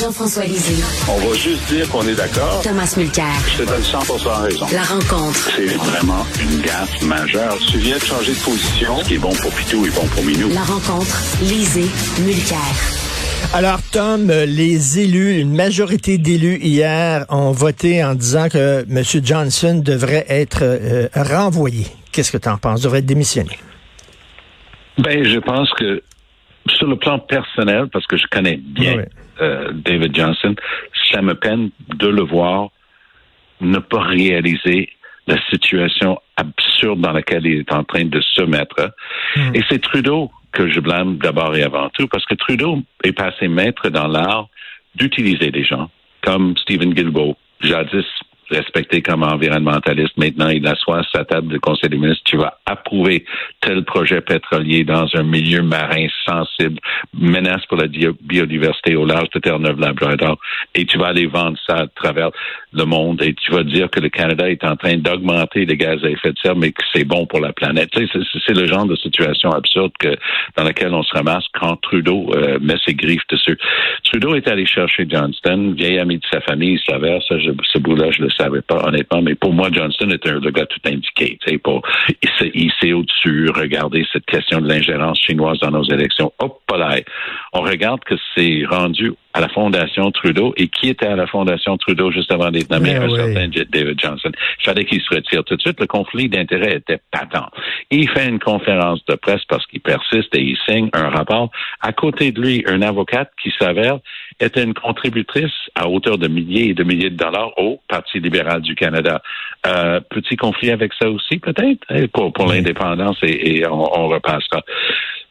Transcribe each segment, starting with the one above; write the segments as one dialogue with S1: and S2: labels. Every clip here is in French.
S1: Jean-François Lisée.
S2: On va juste dire qu'on est d'accord.
S1: Thomas Mulcair.
S2: Je te donne 100 raison.
S1: La rencontre.
S2: C'est vraiment une gaffe majeure. Tu viens de changer de position. Ce qui est bon pour Pitou est bon pour Minou.
S1: La rencontre. Lisée. Mulcair.
S3: Alors, Tom, les élus, une majorité d'élus hier ont voté en disant que M. Johnson devrait être euh, renvoyé. Qu'est-ce que tu en penses? Devrait être démissionné?
S4: Ben, je pense que sur le plan personnel, parce que je connais bien euh, David Johnson, ça me peine de le voir ne pas réaliser la situation absurde dans laquelle il est en train de se mettre. Hmm. Et c'est Trudeau que je blâme d'abord et avant tout, parce que Trudeau est passé maître dans l'art d'utiliser des gens comme Stephen Guilbeault, jadis respecté comme environnementaliste. Maintenant, il assoit sa table de conseil des ministres. Tu vas approuver tel projet pétrolier dans un milieu marin sensible, menace pour la biodiversité au large de Terre-Neuve-Labrador, et tu vas aller vendre ça à travers le monde et tu vas dire que le Canada est en train d'augmenter les gaz à effet de serre, mais que c'est bon pour la planète. Tu sais, c'est le genre de situation absurde que dans laquelle on se ramasse quand Trudeau euh, met ses griffes dessus. Trudeau est allé chercher Johnston, vieil ami de sa famille, il s'avère, ça, je, ce bout-là, je le savais pas, honnêtement, mais pour moi, Johnston est un, le gars tout indiqué. Pour, il sait au-dessus, regarder cette question de l'ingérence chinoise dans nos élections. Hop, là. On regarde que c'est rendu à la Fondation Trudeau et qui était à la Fondation Trudeau juste avant d'être nommé un certain David Johnson? Il fallait qu'il se retire tout de suite. Le conflit d'intérêts était patent. il fait une conférence de presse parce qu'il persiste et il signe un rapport. À côté de lui, un avocate qui s'avère était une contributrice à hauteur de milliers et de milliers de dollars au Parti libéral du Canada. Euh, petit conflit avec ça aussi, peut-être, hein, pour, pour l'indépendance et, et on, on repassera.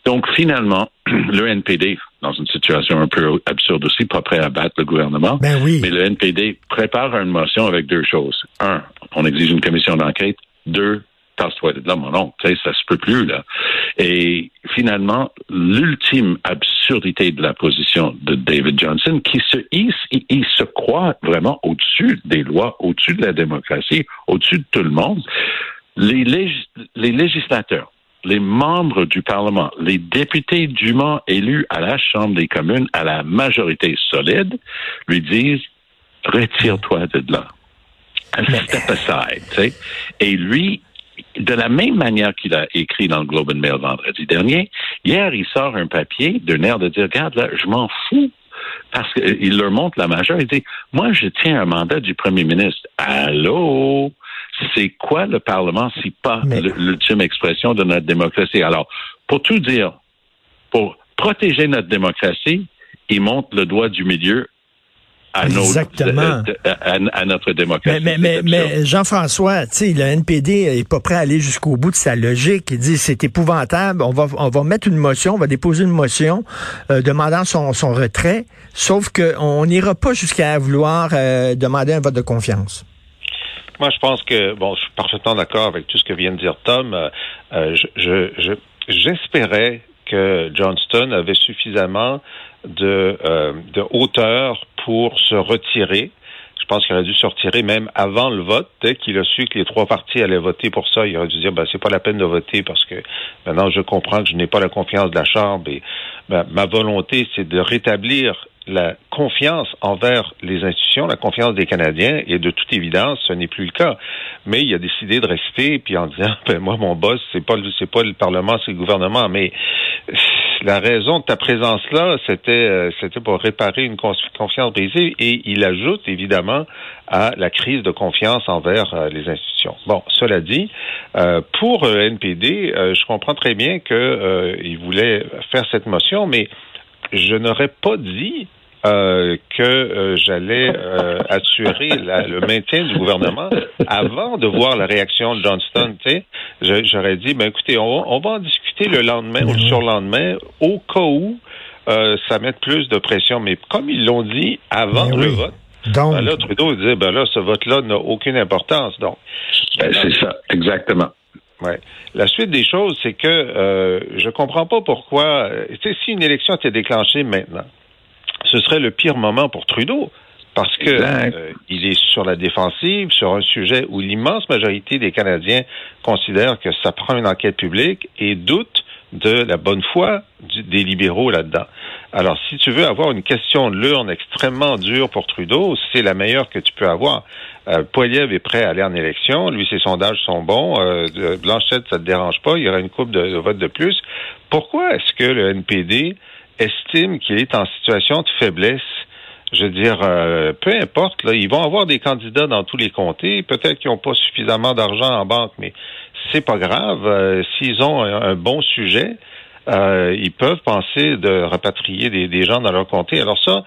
S4: Donc, finalement, le NPD, dans une situation un peu absurde aussi, pas prêt à battre le gouvernement.
S3: Ben oui.
S4: Mais le NPD prépare une motion avec deux choses. Un, on exige une commission d'enquête. Deux, passe-toi de là, mon oncle. Ça se peut plus, là. Et finalement, l'ultime absurdité de la position de David Johnson, qui se hisse, il, se croit vraiment au-dessus des lois, au-dessus de la démocratie, au-dessus de tout le monde. Les, législateurs les membres du Parlement, les députés dûment élus à la Chambre des communes à la majorité solide, lui disent retire-toi de là. Step aside. Et lui, de la même manière qu'il a écrit dans le Globe and Mail vendredi dernier, hier, il sort un papier d'un air de dire, regarde, là, je m'en fous parce qu'il leur montre la majeure. Il dit, moi, je tiens un mandat du premier ministre. Allô? c'est quoi le Parlement si pas l'ultime expression de notre démocratie? Alors, pour tout dire, pour protéger notre démocratie, il monte le doigt du milieu à,
S3: Exactement.
S4: à, notre démocratie.
S3: Mais, mais, mais, Jean-François, le NPD est pas prêt à aller jusqu'au bout de sa logique. Il dit c'est épouvantable, on va, on va mettre une motion, on va déposer une motion euh, demandant son, son retrait, sauf qu'on n'ira pas jusqu'à vouloir euh, demander un vote de confiance.
S5: Moi, je pense que, bon, je suis parfaitement d'accord avec tout ce que vient de dire Tom. Euh, euh je, j'espérais que Johnston avait suffisamment de, euh, de hauteur pour se retirer. Je pense qu'il aurait dû se retirer même avant le vote. Dès qu'il a su que les trois partis allaient voter pour ça, il aurait dû dire ben, c'est pas la peine de voter parce que maintenant je comprends que je n'ai pas la confiance de la Chambre et ben, ma volonté, c'est de rétablir la confiance envers les institutions, la confiance des Canadiens, et de toute évidence, ce n'est plus le cas. Mais il a décidé de rester, puis en disant, ben moi, mon boss, c'est pas c'est pas le Parlement, c'est le gouvernement. Mais la raison de ta présence là, c'était euh, c'était pour réparer une confiance brisée, et il ajoute évidemment à la crise de confiance envers euh, les institutions. Bon, cela dit, euh, pour NPD, je comprends très bien qu'il voulait faire cette motion, mais je n'aurais pas dit euh, que euh, j'allais euh, assurer le maintien du gouvernement avant de voir la réaction de Johnston. J'aurais dit, ben écoutez, on, va en discuter le lendemain ou le surlendemain au cas où ça mette plus de pression. Mais comme ils l'ont dit avant le vote, donc, ben là, Trudeau disait, ben là, ce vote-là n'a aucune importance. Donc,
S4: ben, c'est ça, exactement.
S5: Ouais. La suite des choses, c'est que euh, je comprends pas pourquoi. si une élection était déclenchée maintenant, ce serait le pire moment pour Trudeau parce que euh, il est sur la défensive sur un sujet où l'immense majorité des Canadiens considèrent que ça prend une enquête publique et doutent de la bonne foi des libéraux là-dedans. Alors, si tu veux avoir une question de l'urne extrêmement dure pour Trudeau, c'est la meilleure que tu peux avoir. Euh, Poiliev est prêt à aller en élection. Lui, ses sondages sont bons. Euh, Blanchette, ça ne te dérange pas. Il y aura une coupe de, de votes de plus. Pourquoi est-ce que le NPD estime qu'il est en situation de faiblesse je veux dire, euh, peu importe, là, ils vont avoir des candidats dans tous les comtés. Peut-être qu'ils n'ont pas suffisamment d'argent en banque, mais c'est pas grave. Euh, s'ils ont un, bon sujet, euh, ils peuvent penser de rapatrier des, des, gens dans leur comté. Alors ça,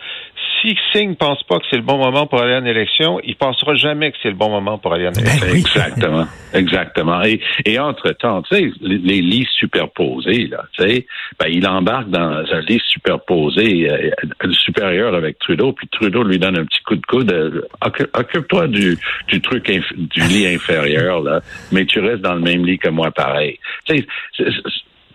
S5: si Singh pense pas que c'est le bon moment pour aller en élection, il pensera jamais que c'est le bon moment pour aller en ben élection.
S4: Exactement, exactement. Et, et entre-temps, tu sais, les, lits superposés, là, tu sais, ben, il embarque dans un lit superposé euh, supérieur avec Trudeau, puis Trudeau lui donne un petit coup de coude. Euh, occupe-toi du, du truc, du lit inférieur, là, mais tu restes dans le même lit que moi, pareil. Tu sais,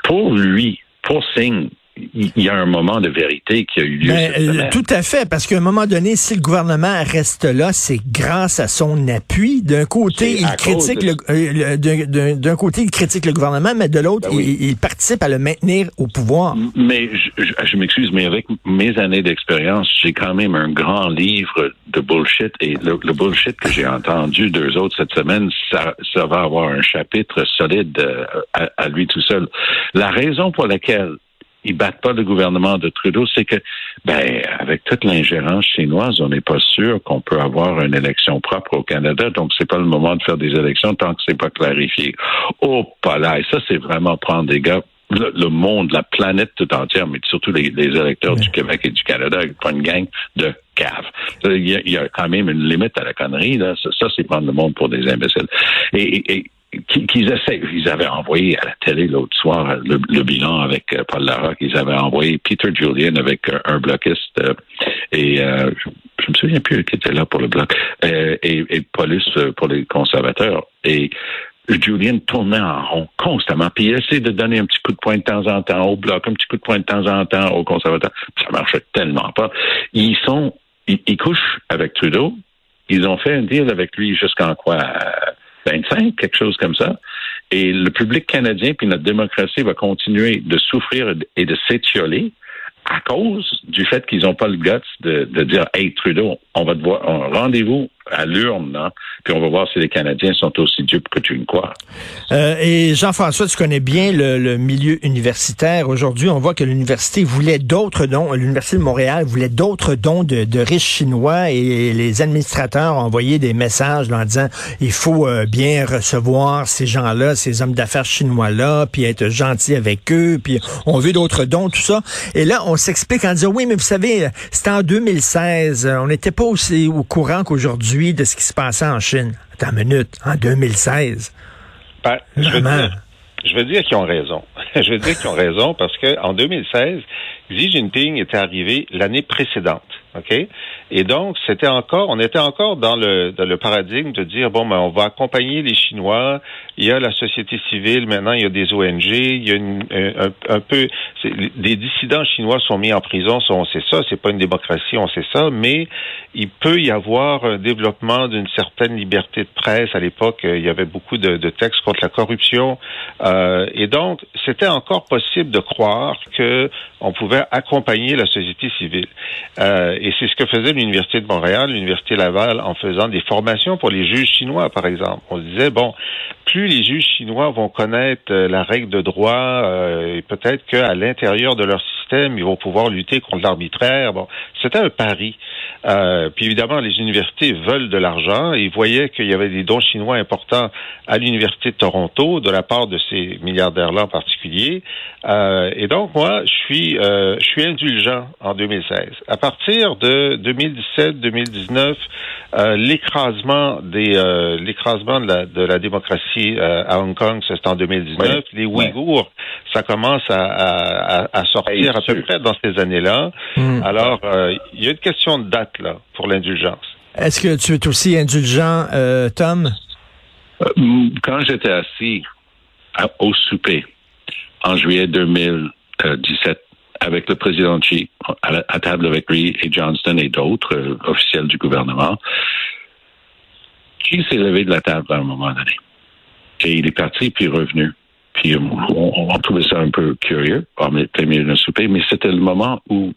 S4: pour lui, pour Singh, il y a un moment de vérité qui a eu lieu.
S3: Ben, euh, tout à fait, parce qu'à un moment donné, si le gouvernement reste là, c'est grâce à son appui. D'un côté, il critique le, euh, d'un côté, il critique le gouvernement, mais de l'autre, ben il, participe à le maintenir au pouvoir.
S4: Mais je, je, m'excuse, mais avec mes années d'expérience, j'ai quand même un grand livre de bullshit et le, bullshit que j'ai entendu deux autres cette semaine, ça, ça va avoir un chapitre solide euh, à lui tout seul. La raison pour laquelle ils battent pas le gouvernement de Trudeau, c'est que, ben, avec toute l'ingérence chinoise, on n'est pas sûr qu'on peut avoir une élection propre au Canada. Donc, c'est pas le moment de faire des élections tant que c'est pas clarifié. Oh, pas là. Et ça, c'est vraiment prendre des gars le, monde, la planète tout entière, mais surtout les, électeurs du Québec et du Canada, pas une gang de caves. Il y, a, quand même une limite à la connerie. Là. Ça, c'est prendre le monde pour des imbéciles. et qu'ils essaient. Ils avaient envoyé à la télé l'autre soir le, bilan avec euh, Paul Larocque. Ils avaient envoyé Peter Julian avec euh, un bloquiste euh, et je, me souviens plus qui était là pour le bloc et, et Paulus pour les conservateurs. Et Julian tournait en rond constamment. Puis il essayait de donner un petit coup de poing de temps en temps au bloc, un petit coup de poing de temps en temps aux conservateurs. Ça marchait tellement pas. Ils sont, ils couchent avec Trudeau. Ils ont fait un deal avec lui jusqu'en quoi 25, quelque chose comme ça. Et le public canadien puis notre démocratie va continuer de souffrir et de s'étioler à cause du fait qu'ils n'ont pas le guts de, de, dire Hey Trudeau, on va te voir, rendez-vous à l'urne, hein, puis on va voir si les Canadiens sont aussi dupes que tu ne crois.
S3: Euh, et Jean-François, tu connais bien le, milieu universitaire. Aujourd'hui, on voit que l'université voulait d'autres dons, l'Université de Montréal voulait d'autres dons de, riches Chinois et les administrateurs ont envoyé des messages en disant il faut euh, bien recevoir ces gens-là, ces hommes d'affaires chinois-là, puis être gentil avec eux, puis on veut d'autres dons, tout ça. Et là, on s'explique en disant oui, mais vous savez, c'était en 2016, on n'était pas aussi au courant qu'aujourd'hui de ce qui se passait en Chine. Attends une minute, en 2016.
S5: Ben, je, veux dire, je veux dire qu'ils ont raison. je veux dire qu'ils ont raison parce qu'en 2016, Xi Jinping était arrivé l'année précédente. OK? Et donc, c'était encore, on était encore dans le, dans le paradigme de dire, bon, ben, on va accompagner les Chinois, il y a la société civile, maintenant, il y a des ONG, il y a une, un, peu, des dissidents chinois sont mis en prison, on sait ça, c'est pas une démocratie, on sait ça, mais il peut y avoir un développement d'une certaine liberté de presse. À l'époque, il y avait beaucoup de, de textes contre la corruption. Euh, et donc, c'était encore possible de croire que on pouvait accompagner la société civile. Euh, et c'est ce que faisait l'Université de Montréal, l'Université Laval, en faisant des formations pour les juges chinois, par exemple. On se disait, bon, plus les juges chinois vont connaître euh, la règle de droit, euh, et peut-être qu'à l'intérieur de leur système, ils vont pouvoir lutter contre l'arbitraire. Bon, c'était un pari. Euh, puis évidemment, les universités veulent de l'argent. Ils voyaient qu'il y avait des dons chinois importants à l'Université de Toronto de la part de ces milliardaires-là en particulier. Euh, et donc, moi, je suis, euh, je suis indulgent en 2016. À partir de 2017-2019, euh, l'écrasement des, euh, l'écrasement de la, de la démocratie à Hong Kong, c'est en 2019. Les Ouïghours, ça commence à, à, à sortir à peu près dans ces années-là. Hmm. Alors, il y a une question de date là pour l'indulgence.
S3: Est-ce que tu es aussi indulgent, Tom?
S4: Quand j'étais assis au souper, en juillet 2017 avec le président Xi, à, table avec lui et Johnston et d'autres euh, officiels du gouvernement. Xi s'est levé de la table à un moment donné. Et il est parti puis revenu. Puis on, on, trouvait ça un peu curieux, en plein milieu d'un souper, mais c'était le moment où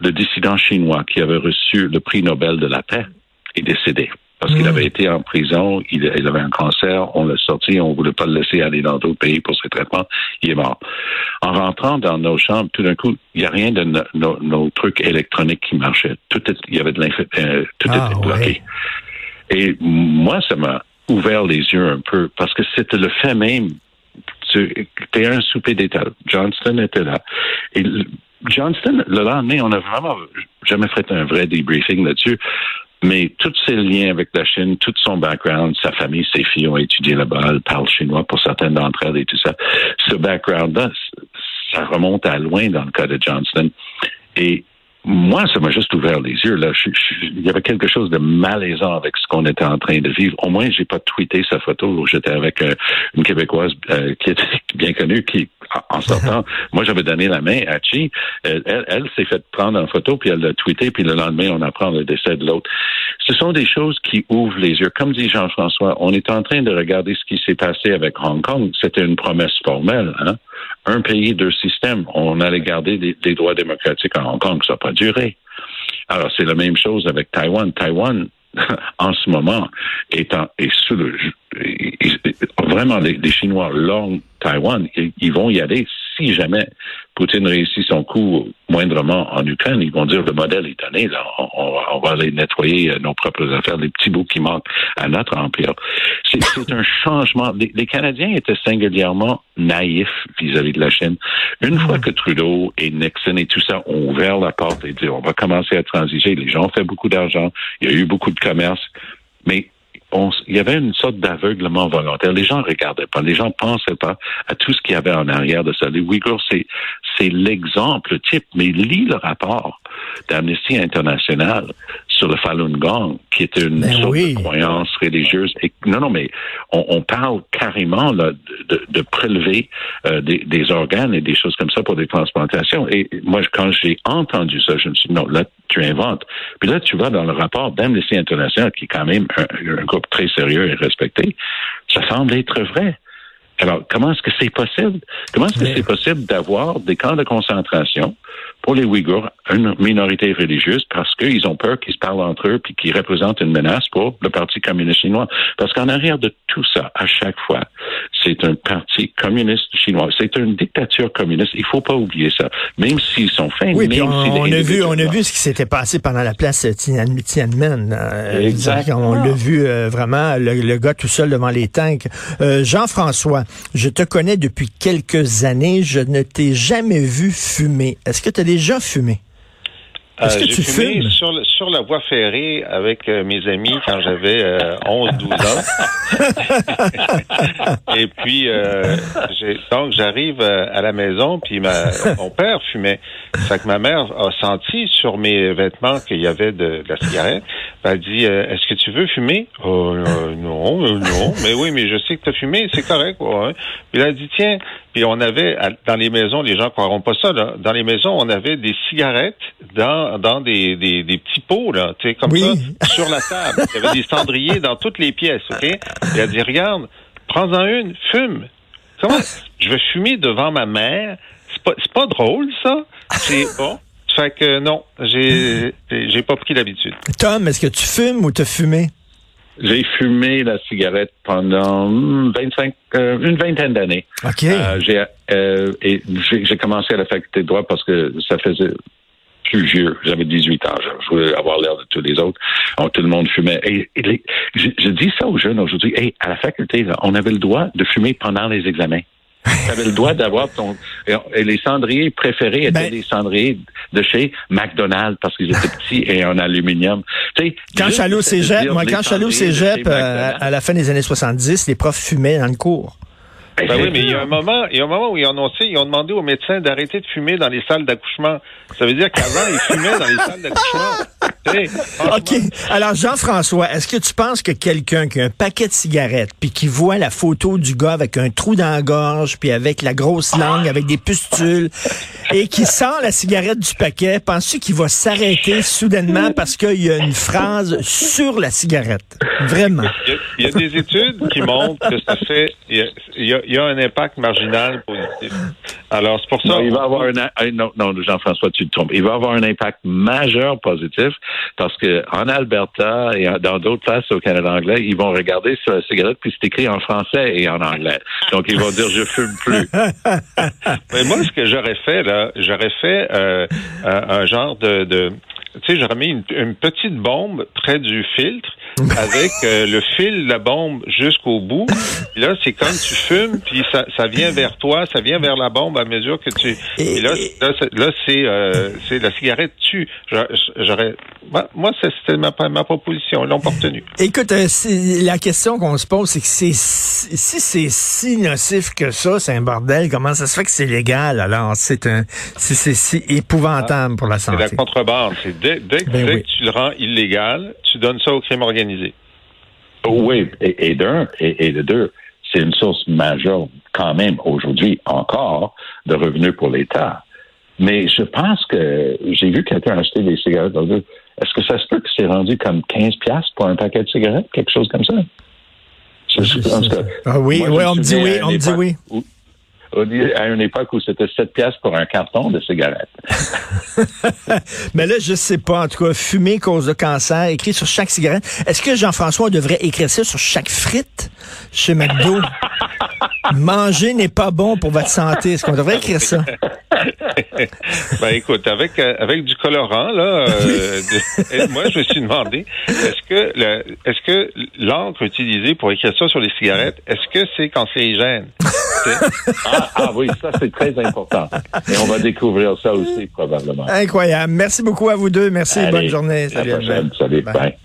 S4: le dissident chinois qui avait reçu le prix Nobel de la paix est décédé. Parce qu'il hmm. avait été en prison, il, avait un cancer, on l'a sorti, on voulait pas le laisser aller dans d'autres pays pour ses traitements, il est mort. En rentrant dans nos chambres, tout d'un coup, il n'y a rien de nos trucs électroniques qui marchaient. Tout il y avait de euh, tout ah, était bloqué. Et moi, ça m'a ouvert les yeux un peu parce que c'était le fait même. C'était un souper d'État. Johnston était là. Johnston, le lendemain, on a vraiment jamais fait un vrai debriefing là-dessus. Mais tous ses liens avec la Chine, tout son background, sa famille, ses filles ont étudié là-bas, elles parlent chinois pour certaines d'entre elles et tout ça. Ce background-là, ça remonte à loin dans le cas de Johnston. Et moi, ça m'a juste ouvert les yeux. Là, il y avait quelque chose de malaisant avec ce qu'on était en train de vivre. Au moins, j'ai pas tweeté sa photo où j'étais avec euh, une québécoise euh, qui était bien connue, qui en sortant, moi j'avais donné la main à Chi. Elle, elle, s'est fait prendre en photo puis elle l'a tweeté puis le lendemain on apprend le décès de l'autre. Ce sont des choses qui ouvrent les yeux. Comme dit Jean-François, on est en train de regarder ce qui s'est passé avec Hong Kong. C'était une promesse formelle. Hein? Un pays, deux systèmes. On allait garder des, droits démocratiques à Hong Kong. Ça n'a pas duré. Alors c'est la même chose avec Taïwan. Taïwan, en ce moment, est, en, est sous le, vraiment les, les Chinois long Taïwan, ils, vont y aller si jamais Poutine réussit son coup moindrement en Ukraine, ils vont dire le modèle est donné, là, on, va aller nettoyer euh, nos propres affaires, les petits bouts qui manquent à notre empire. C'est un changement. Les, Canadiens étaient singulièrement naïfs vis-à-vis de la Chine. Une fois que Trudeau et Nixon et tout ça ont ouvert la porte et dit on va commencer à transiger, les gens ont fait beaucoup d'argent, il y a eu beaucoup de commerce, mais il y avait une sorte d'aveuglement volontaire. Les gens regardaient pas, les gens pensaient pas à tout ce qu'il y avait en arrière de ça. Les Uyghurs, c'est, c'est l'exemple type, mais lis le rapport d'Amnesty International sur le Falun Gong, qui était une ben sorte de croyance religieuse. Et, non, non, mais on, parle carrément là, de, de prélever euh, des, des, organes et des choses comme ça pour des transplantations. Et moi, quand j'ai entendu ça, je me suis dit, non, là, tu inventes. Puis là, tu vas dans le rapport d'Amnesty International, qui est quand même un, un groupe très sérieux et respecté, ça semble être vrai. Alors, comment est-ce que c'est possible? Comment est-ce que c'est possible d'avoir des camps de concentration pour les Ouïghours, une minorité religieuse, parce qu'ils ont peur qu'ils se parlent entre eux puis qu'ils représentent une menace pour le Parti communiste chinois? Parce qu'en arrière de tout ça, à chaque fois, c'est un parti communiste chinois. C'est une dictature communiste. Il faut pas oublier ça. Même s'ils sont fins,
S3: oui,
S4: même
S3: on, a vu, on a vu ce qui s'était passé pendant la place Tiananmen. Euh, exact. On l'a vu euh, vraiment, le, gars tout seul devant les tanks. Euh, Jean-François, je te connais depuis quelques années. Je ne t'ai jamais vu fumer. Est-ce que tu as déjà fumé?
S5: Est-ce que tu fumes? Sur, sur la voie ferrée avec euh, mes amis quand j'avais 11-12 euh, ans. Et puis, euh, donc, j'arrive à la maison, puis ma, mon père fumait. Fait que ma mère a senti sur mes vêtements qu'il y avait de, la cigarette. Elle dit, est-ce que tu veux fumer? Oh, non, non. Mais oui, mais je sais que tu as fumé, c'est correct. Ouais. Puis elle a dit, tiens, puis on avait, dans les maisons, les gens croiront pas ça, là, dans les maisons, on avait des cigarettes dans, dans des, des, des petits pots, là, tu sais, comme ça, sur la table. Il y avait des cendriers dans toutes les pièces, OK? Et elle dit, regarde, prends-en une, fume. Comment? Je vais fumer devant ma mère. C'est pas, drôle, ça. C'est bon. Fait que non, j'ai, j'ai pas pris l'habitude.
S3: Tom, est-ce que tu fumes ou t'as fumé?
S4: J'ai fumé la cigarette pendant 25, euh, une vingtaine d'années.
S3: OK.
S4: Euh, j'ai, euh, j'ai, commencé à la faculté de droit parce que ça faisait plus vieux. J'avais 18 ans. Je voulais avoir l'air de tous les autres. tout le monde fumait. Et, je, dis ça aux jeunes aujourd'hui. Hey, à la faculté, on avait le droit de fumer pendant les examens. Tu avais le droit d'avoir ton. Et les cendriers préférés étaient ben- des cendriers de chez McDonald's parce qu'ils étaient petits et en aluminium.
S3: Tu sais, quand je suis allé au cégep, moi, quand je suis allé au cégep euh, à la fin des années 70, les profs fumaient dans le cours.
S5: Ben, ben oui, mais il y a un moment, il y a un moment où ils ont annoncé, ils ont demandé aux médecins d'arrêter de fumer dans les salles d'accouchement. Ça veut dire qu'avant, ils fumaient dans les salles d'accouchement.
S3: OK. Alors, Jean-François, est-ce que tu penses que quelqu'un qui a un paquet de cigarettes, puis qui voit la photo du gars avec un trou dans la gorge, puis avec la grosse langue, avec des pustules, et qui sort la cigarette du paquet, penses-tu qu'il va s'arrêter soudainement parce qu'il y a une phrase sur la cigarette? Vraiment.
S5: Il y a, des études qui montrent que ça fait, il y a, il y a un impact marginal positif. Alors, c'est pour ça.
S4: Non, il va avoir un, non, non, Jean-François, tu te trompes. Il va avoir un impact majeur positif parce que en Alberta et dans d'autres places au Canada anglais, ils vont regarder sur la cigarette puis c'est écrit en français et en anglais. Donc, ils vont dire je fume plus.
S5: Mais moi, ce que j'aurais fait, là, j'aurais fait euh, un, genre de tu sais, j'aurais mis une, petite bombe près du filtre avec euh, le fil de la bombe jusqu'au bout. là, c'est comme tu fumes, puis ça, ça vient vers toi, ça vient vers la bombe à mesure que tu. Et, là, là, c'est euh, c'est la cigarette tue. J'aurais. Moi, c'était ma, ma proposition. Ils l'ont pas retenu.
S3: Écoute, euh, la question qu'on se pose, c'est que c'est si c'est si nocif que ça, c'est un bordel. Comment ça se fait que c'est légal? Alors C'est un, c'est si épouvantable pour la santé.
S5: C'est la contrebande. C'est dès, dès, ben dès que tu le rends illégal, tu donnes ça au crime organisé.
S4: Oui, et, d'un, et, de deux, c'est une source majeure quand même aujourd'hui encore de revenus pour l'État. Mais je pense que j'ai vu quelqu'un acheter des cigarettes. Est-ce que ça se peut que c'est rendu comme 15 pièces pour un paquet de cigarettes, quelque chose comme ça?
S3: ah oui, oui, on me dit oui, on me dit oui
S4: à une époque où c'était 7 pièces pour un carton de cigarettes.
S3: Mais là, je sais pas. En tout cas, fumer cause de cancer, écrit sur chaque cigarette. Est-ce que Jean-François devrait écrire ça sur chaque frite chez McDo? Manger n'est pas bon pour votre santé. Est-ce qu'on devrait écrire ça?
S5: ben écoute, avec euh, avec du colorant là, euh, moi je me suis demandé est-ce que est-ce que l'encre utilisée pour écrire ça sur les cigarettes, est-ce que c'est cancérigène?
S4: ah, ah, oui, ça c'est très important. Et on va découvrir ça aussi probablement.
S3: Incroyable. Merci beaucoup à vous deux. Merci. bonne journée.
S4: Salut. Salut. Bye.